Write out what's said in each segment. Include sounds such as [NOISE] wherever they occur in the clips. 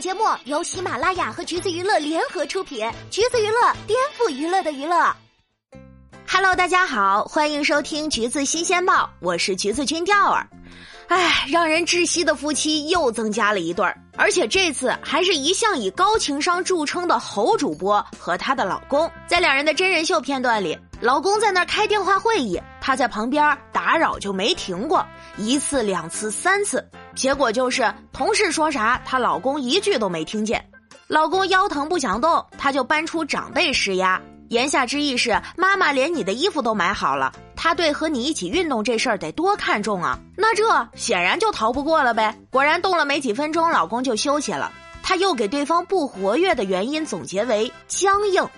节目由喜马拉雅和橘子娱乐联合出品，橘子娱乐颠覆娱乐的娱乐。Hello，大家好，欢迎收听橘子新鲜报，我是橘子君钓儿。哎，让人窒息的夫妻又增加了一对儿，而且这次还是一向以高情商著称的侯主播和她的老公。在两人的真人秀片段里，老公在那儿开电话会议，她在旁边打扰就没停过，一次、两次、三次，结果就是同事说啥，她老公一句都没听见。老公腰疼不想动，她就搬出长辈施压。言下之意是，妈妈连你的衣服都买好了，她对和你一起运动这事儿得多看重啊！那这显然就逃不过了呗。果然动了没几分钟，老公就休息了。她又给对方不活跃的原因总结为僵硬。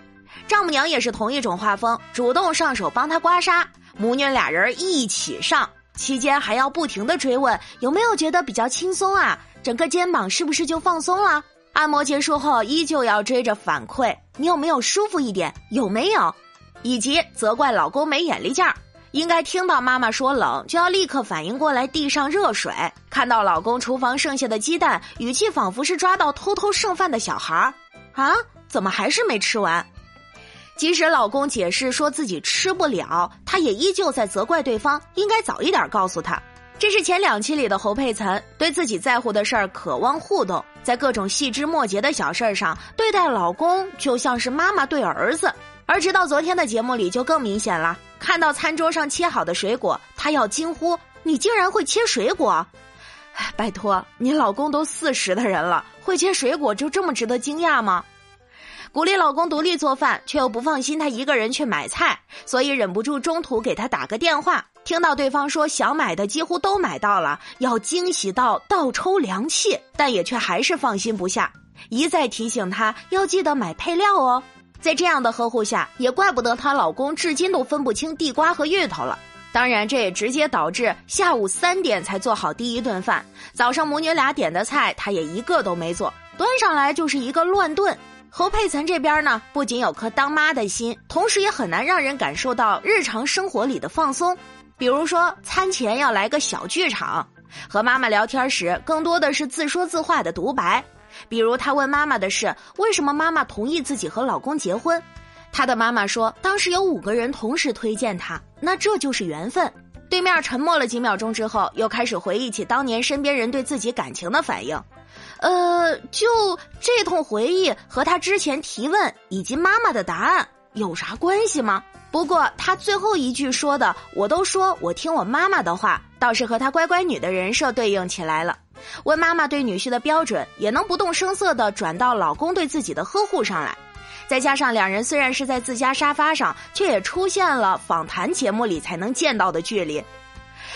丈母娘也是同一种画风，主动上手帮她刮痧，母女俩人一起上，期间还要不停的追问有没有觉得比较轻松啊？整个肩膀是不是就放松了？按摩结束后，依旧要追着反馈，你有没有舒服一点？有没有？以及责怪老公没眼力劲儿，应该听到妈妈说冷，就要立刻反应过来递上热水；看到老公厨房剩下的鸡蛋，语气仿佛是抓到偷偷剩饭的小孩儿，啊，怎么还是没吃完？即使老公解释说自己吃不了，她也依旧在责怪对方应该早一点告诉他。这是前两期里的侯佩岑对自己在乎的事儿渴望互动，在各种细枝末节的小事儿上对待老公就像是妈妈对儿子。而直到昨天的节目里就更明显了，看到餐桌上切好的水果，她要惊呼：“你竟然会切水果！” [LAUGHS] 拜托，你老公都四十的人了，会切水果就这么值得惊讶吗？鼓励老公独立做饭，却又不放心他一个人去买菜，所以忍不住中途给他打个电话。听到对方说想买的几乎都买到了，要惊喜到倒抽凉气，但也却还是放心不下，一再提醒他要记得买配料哦。在这样的呵护下，也怪不得她老公至今都分不清地瓜和芋头了。当然，这也直接导致下午三点才做好第一顿饭，早上母女俩点的菜，他也一个都没做，端上来就是一个乱炖。侯佩岑这边呢，不仅有颗当妈的心，同时也很难让人感受到日常生活里的放松。比如说，餐前要来个小剧场，和妈妈聊天时，更多的是自说自话的独白。比如，她问妈妈的是为什么妈妈同意自己和老公结婚，她的妈妈说，当时有五个人同时推荐她，那这就是缘分。对面沉默了几秒钟之后，又开始回忆起当年身边人对自己感情的反应。呃，就这通回忆和他之前提问以及妈妈的答案有啥关系吗？不过他最后一句说的，我都说我听我妈妈的话，倒是和他乖乖女的人设对应起来了。问妈妈对女婿的标准，也能不动声色的转到老公对自己的呵护上来。再加上两人虽然是在自家沙发上，却也出现了访谈节目里才能见到的距离。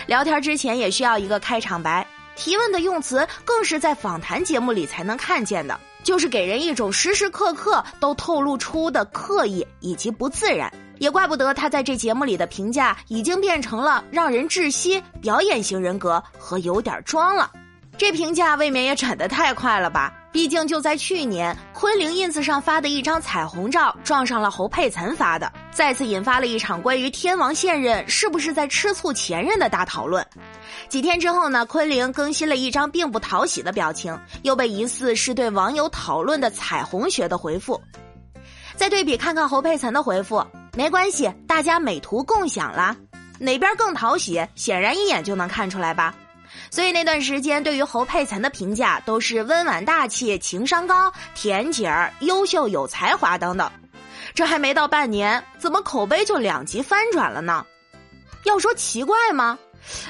聊天之前也需要一个开场白。提问的用词更是在访谈节目里才能看见的，就是给人一种时时刻刻都透露出的刻意以及不自然。也怪不得他在这节目里的评价已经变成了让人窒息、表演型人格和有点装了。这评价未免也转得太快了吧？毕竟就在去年，昆凌 ins 上发的一张彩虹照撞上了侯佩岑发的，再次引发了一场关于天王现任是不是在吃醋前任的大讨论。几天之后呢，昆凌更新了一张并不讨喜的表情，又被疑似是对网友讨论的彩虹学的回复。再对比看看侯佩岑的回复，没关系，大家美图共享啦，哪边更讨喜，显然一眼就能看出来吧。所以那段时间，对于侯佩岑的评价都是温婉大气、情商高、甜姐儿、优秀有才华等等。这还没到半年，怎么口碑就两极翻转了呢？要说奇怪吗？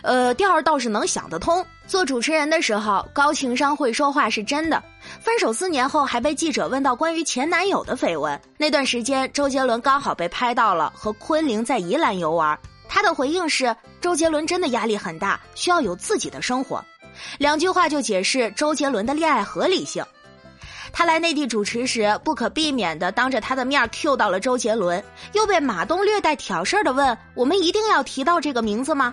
呃，调儿倒是能想得通。做主持人的时候，高情商会说话是真的。分手四年后，还被记者问到关于前男友的绯闻。那段时间，周杰伦刚好被拍到了和昆凌在宜兰游玩。他的回应是：周杰伦真的压力很大，需要有自己的生活。两句话就解释周杰伦的恋爱合理性。他来内地主持时，不可避免的当着他的面 Q 到了周杰伦，又被马东略带挑事儿的问：“我们一定要提到这个名字吗？”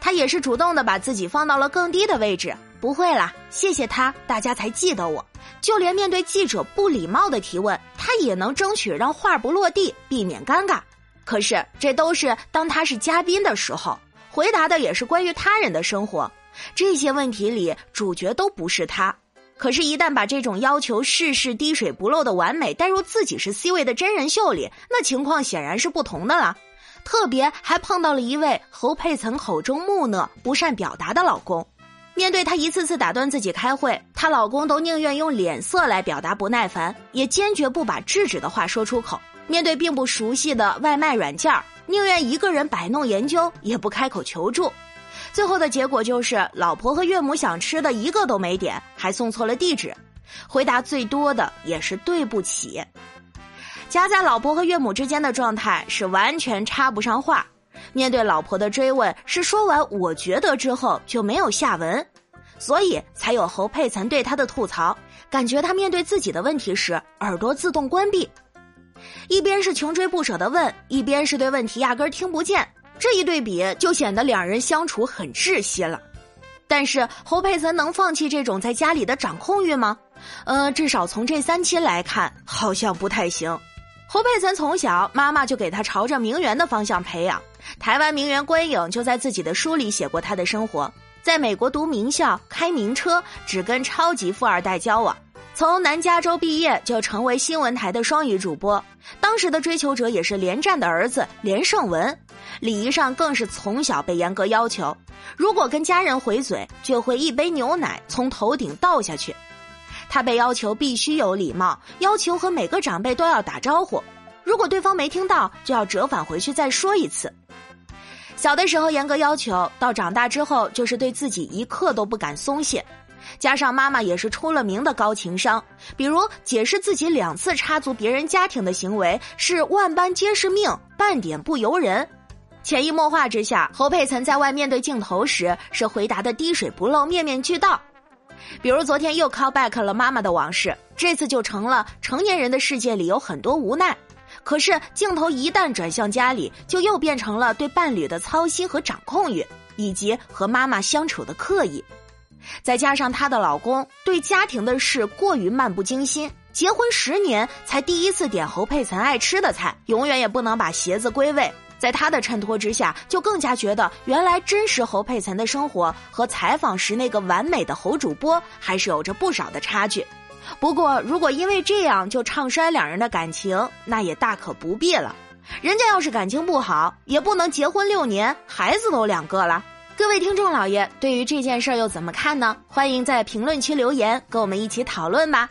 他也是主动的把自己放到了更低的位置。不会啦，谢谢他，大家才记得我。就连面对记者不礼貌的提问，他也能争取让话不落地，避免尴尬。可是，这都是当他是嘉宾的时候，回答的也是关于他人的生活，这些问题里主角都不是他。可是，一旦把这种要求事事滴水不漏的完美带入自己是 C 位的真人秀里，那情况显然是不同的了。特别还碰到了一位侯佩岑口中木讷、不善表达的老公。面对她一次次打断自己开会，她老公都宁愿用脸色来表达不耐烦，也坚决不把制止的话说出口。面对并不熟悉的外卖软件宁愿一个人摆弄研究，也不开口求助。最后的结果就是，老婆和岳母想吃的一个都没点，还送错了地址。回答最多的也是对不起。夹在老婆和岳母之间的状态是完全插不上话。面对老婆的追问，是说完“我觉得”之后就没有下文，所以才有侯佩岑对他的吐槽，感觉他面对自己的问题时耳朵自动关闭。一边是穷追不舍的问，一边是对问题压根听不见。这一对比就显得两人相处很窒息了，但是侯佩岑能放弃这种在家里的掌控欲吗？呃，至少从这三期来看，好像不太行。侯佩岑从小妈妈就给她朝着名媛的方向培养，台湾名媛关颖就在自己的书里写过她的生活，在美国读名校，开名车，只跟超级富二代交往。从南加州毕业就成为新闻台的双语主播，当时的追求者也是连战的儿子连胜文，礼仪上更是从小被严格要求，如果跟家人回嘴，就会一杯牛奶从头顶倒下去。他被要求必须有礼貌，要求和每个长辈都要打招呼，如果对方没听到，就要折返回去再说一次。小的时候严格要求，到长大之后就是对自己一刻都不敢松懈。加上妈妈也是出了名的高情商，比如解释自己两次插足别人家庭的行为是万般皆是命，半点不由人。潜移默化之下，侯佩岑在外面对镜头时是回答的滴水不漏、面面俱到。比如昨天又 call back 了妈妈的往事，这次就成了成年人的世界里有很多无奈。可是镜头一旦转向家里，就又变成了对伴侣的操心和掌控欲，以及和妈妈相处的刻意。再加上她的老公对家庭的事过于漫不经心，结婚十年才第一次点侯佩岑爱吃的菜，永远也不能把鞋子归位。在他的衬托之下，就更加觉得原来真实侯佩岑的生活和采访时那个完美的侯主播还是有着不少的差距。不过，如果因为这样就唱衰两人的感情，那也大可不必了。人家要是感情不好，也不能结婚六年，孩子都两个了。各位听众老爷，对于这件事儿又怎么看呢？欢迎在评论区留言，跟我们一起讨论吧。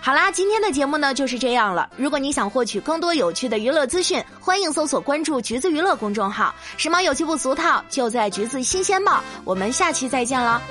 好啦，今天的节目呢就是这样了。如果你想获取更多有趣的娱乐资讯，欢迎搜索关注“橘子娱乐”公众号，时髦有趣不俗套，就在橘子新鲜报。我们下期再见了。